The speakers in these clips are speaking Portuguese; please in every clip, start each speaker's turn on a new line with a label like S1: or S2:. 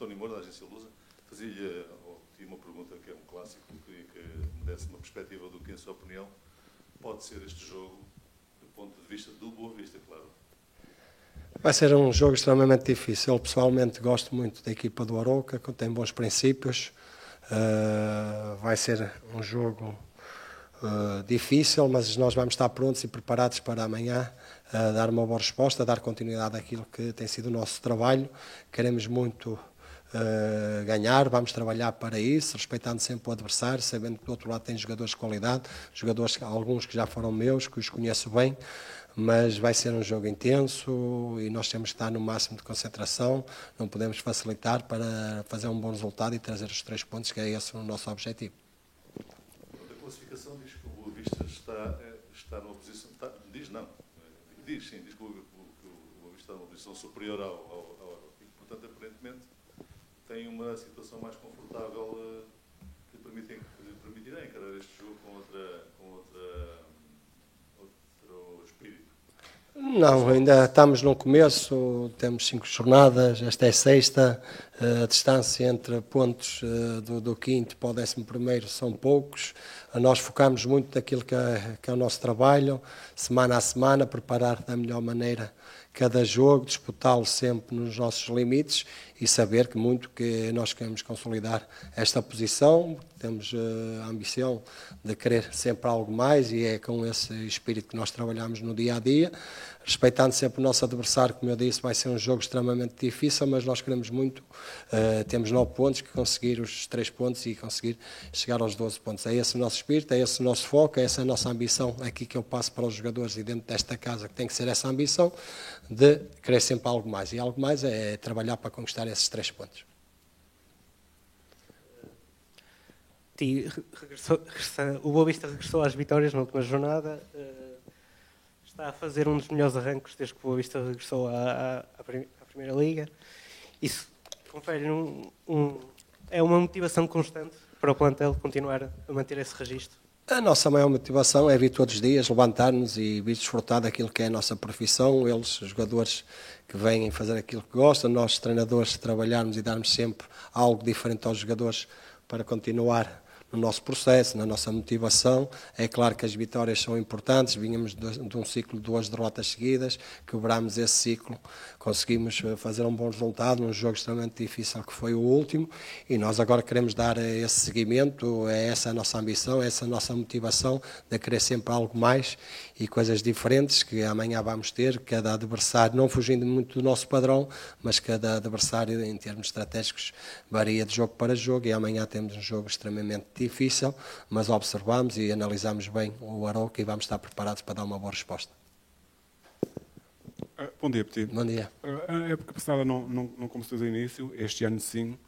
S1: António Moura, da agência Lusa. Fazia-lhe uma pergunta que é um clássico, queria que me desse uma perspectiva do que, em sua opinião, pode ser este jogo do ponto de vista do Boa Vista, claro.
S2: Vai ser um jogo extremamente difícil. Eu pessoalmente gosto muito da equipa do Aroca, que tem bons princípios. Uh, vai ser um jogo uh, difícil, mas nós vamos estar prontos e preparados para amanhã uh, dar uma boa resposta, dar continuidade àquilo que tem sido o nosso trabalho. Queremos muito Uh, ganhar, vamos trabalhar para isso, respeitando sempre o adversário, sabendo que do outro lado tem jogadores de qualidade, jogadores, alguns que já foram meus, que os conheço bem, mas vai ser um jogo intenso e nós temos que estar no máximo de concentração, não podemos facilitar para fazer um bom resultado e trazer os três pontos, que é esse o nosso objetivo.
S1: A classificação diz que o Boa Vista está, eh, está numa posição, está, diz não, diz sim, diz que o, Boa Vista está numa posição superior ao, ao, ao portanto, aparentemente tem uma situação mais confortável uh, que, permitem, que encarar este jogo com outra, com outra, outro espírito.
S2: Não, ainda estamos no começo, temos cinco jornadas, esta é sexta, eh, a distância entre pontos eh, do, do quinto para o décimo primeiro são poucos, nós focamos muito naquilo que é, que é o nosso trabalho, semana a semana, preparar da melhor maneira cada jogo, disputá-lo sempre nos nossos limites e saber que muito que nós queremos consolidar esta posição, temos uh, a ambição de querer sempre algo mais e é com esse espírito que nós trabalhamos no dia a dia, respeitando sempre o nosso adversário, como eu disse, vai ser um jogo extremamente difícil, mas nós queremos muito, uh, temos nove pontos, que conseguir os três pontos e conseguir chegar aos 12 pontos. É esse o nosso espírito, é esse o nosso foco, é essa a nossa ambição aqui que eu passo para os jogadores e dentro desta casa que tem que ser essa ambição de querer sempre algo mais. E algo mais é trabalhar para conquistar esses três pontos.
S3: regressou, o Boa Vista regressou às vitórias na última jornada. Eh, está a fazer um dos melhores arrancos desde que o Boa Vista regressou à, à, à Primeira Liga. Isso confere um, um, é uma motivação constante para o plantel continuar a manter esse registro.
S2: A nossa maior motivação é vir todos os dias, levantar-nos e vir desfrutar daquilo que é a nossa profissão. Eles, os jogadores que vêm fazer aquilo que gostam, nós, treinadores, trabalharmos e darmos sempre algo diferente aos jogadores para continuar no nosso processo, na nossa motivação. É claro que as vitórias são importantes, vínhamos de, um ciclo de duas derrotas seguidas, quebramos esse ciclo, conseguimos eh, fazer um bom resultado num jogo extremamente difícil que foi o último e nós agora queremos dar eh, esse seguimento, é essa a nossa ambição, é essa a nossa motivação de querer sempre algo mais e coisas diferentes que amanhã vamos ter, cada adversário, não fugindo muito do nosso padrão, mas cada adversário em termos estratégicos varia de jogo para jogo e amanhã temos um jogo extremamente difícil, mas observamos e analisamos bem o Aroca e vamos estar preparados para dar uma boa resposta.
S4: Uh, bom dia, Petit.
S2: Bom dia.
S4: Uh, a época passada não, não, não começou desde o início, este ano sim.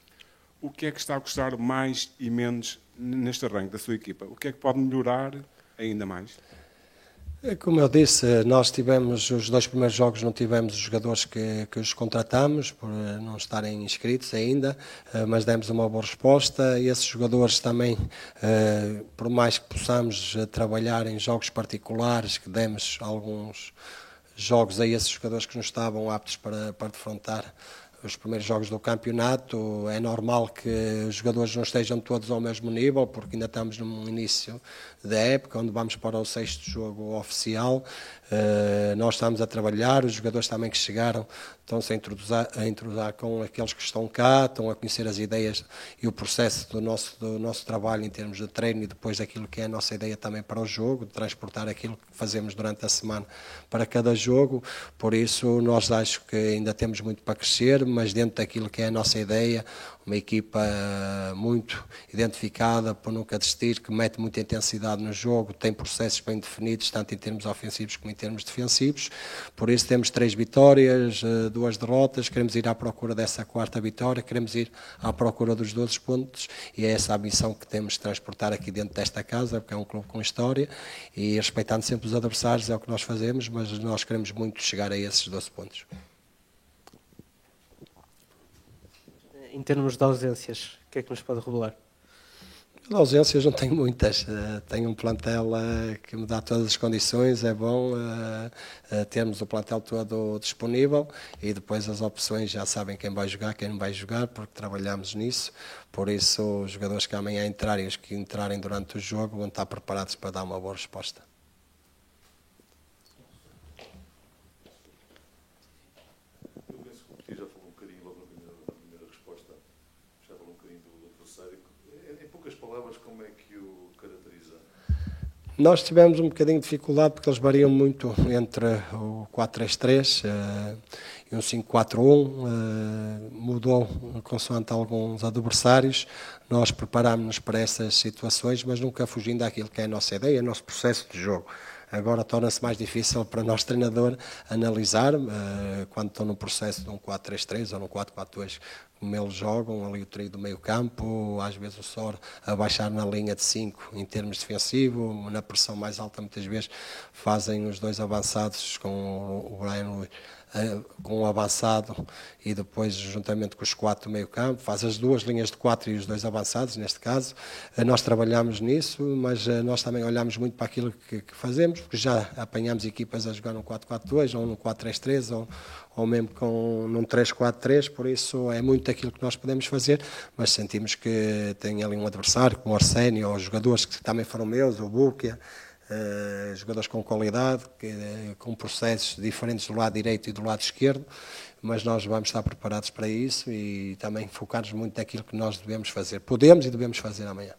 S4: O que é que está a gostar mais e menos neste arranque da sua equipa? O que é que pode melhorar ainda mais?
S2: É como eu disse, nós tivemos os dois primeiros jogos, não tivemos os jogadores que, que os contratamos, por não estarem inscritos ainda, eh, mas demos uma boa resposta. E esses jogadores também, eh, por mais que possamos eh, trabalhar em jogos particulares, que demos alguns jogos a esses jogadores que não estavam aptos para, para defrontar os primeiros jogos do campeonato. É normal que os jogadores não estejam todos ao mesmo nível, porque ainda estamos no início da época, onde vamos para o sexto jogo oficial. Uh, nós estamos a trabalhar, os jogadores também que chegaram estão-se a introduzir, a introduzir com aqueles que estão cá, estão a conhecer as ideias e o processo do nosso, do nosso trabalho em termos de treino e depois daquilo que é a nossa ideia também para o jogo, de transportar aquilo que fazemos durante a semana para cada jogo. Por isso, nós acho que ainda temos muito para crescer, mas dentro daquilo que é a nossa ideia, uma equipa muito identificada por nunca desistir, que mete muita intensidade no jogo, tem processos bem definidos, tanto em termos ofensivos como em termos defensivos. Por isso temos três vitórias, eh, duas derrotas, queremos ir à procura dessa quarta vitória, queremos ir à procura dos 12 pontos e é essa a missão que temos de transportar aqui dentro desta casa, porque é um clube com história e respeitando sempre os adversários é o que nós fazemos, mas nós queremos muito chegar a esses 12 pontos.
S3: Em termos de ausências, o que é que nos pode revelar?
S2: Ausências não tenho muitas. Uh, tenho um plantel uh, que me dá todas as condições, é bom uh, termos o plantel todo disponível e depois as opções já sabem quem vai jogar, quem não vai jogar, porque trabalhamos nisso. Por isso, os jogadores que amanhã entrarem, os que entrarem durante o jogo, vão estar preparados para dar uma boa resposta. Nós tivemos um bocadinho de dificuldade porque eles variam muito entre o 4-3-3 uh, e um 5-4-1. Uh, eh, mudou consoante alguns adversários. Nós preparámos-nos para essas situações, mas nunca fugindo daquilo que é a nossa ideia, o nosso processo de jogo. Agora torna-se mais difícil para nós, treinador, analisar uh, quando estão no processo de um 4-3-3 ou no 4-4-2 como eles jogam, ali o trio do meio campo, às vezes o Sor a baixar na linha de 5 em termos defensivo, na pressão mais alta muitas vezes fazem os dois avançados com o Brian eh, com o avançado e depois juntamente com os quatro do meio campo, faz as duas linhas de quatro e os dois avançados, neste caso. Eh, nós trabalhamos nisso, mas eh, nós também olhamos muito para aquilo que, que fazemos, porque já apanhamos equipas a jogar no 4-4-2 ou no 4-3-3 ou, ou mesmo com num 3-4-3, por isso é muito aquilo que nós podemos fazer, mas sentimos que tem ali um adversário, como o Arsénio, ou jogadores que também foram meus, o Búquia, Uh, jogadores com qualidade, que, uh, com processos diferentes do lado direito e do lado esquerdo, mas nós vamos estar preparados para isso e também focarmos muito naquilo que nós devemos fazer. Podemos e devemos fazer amanhã.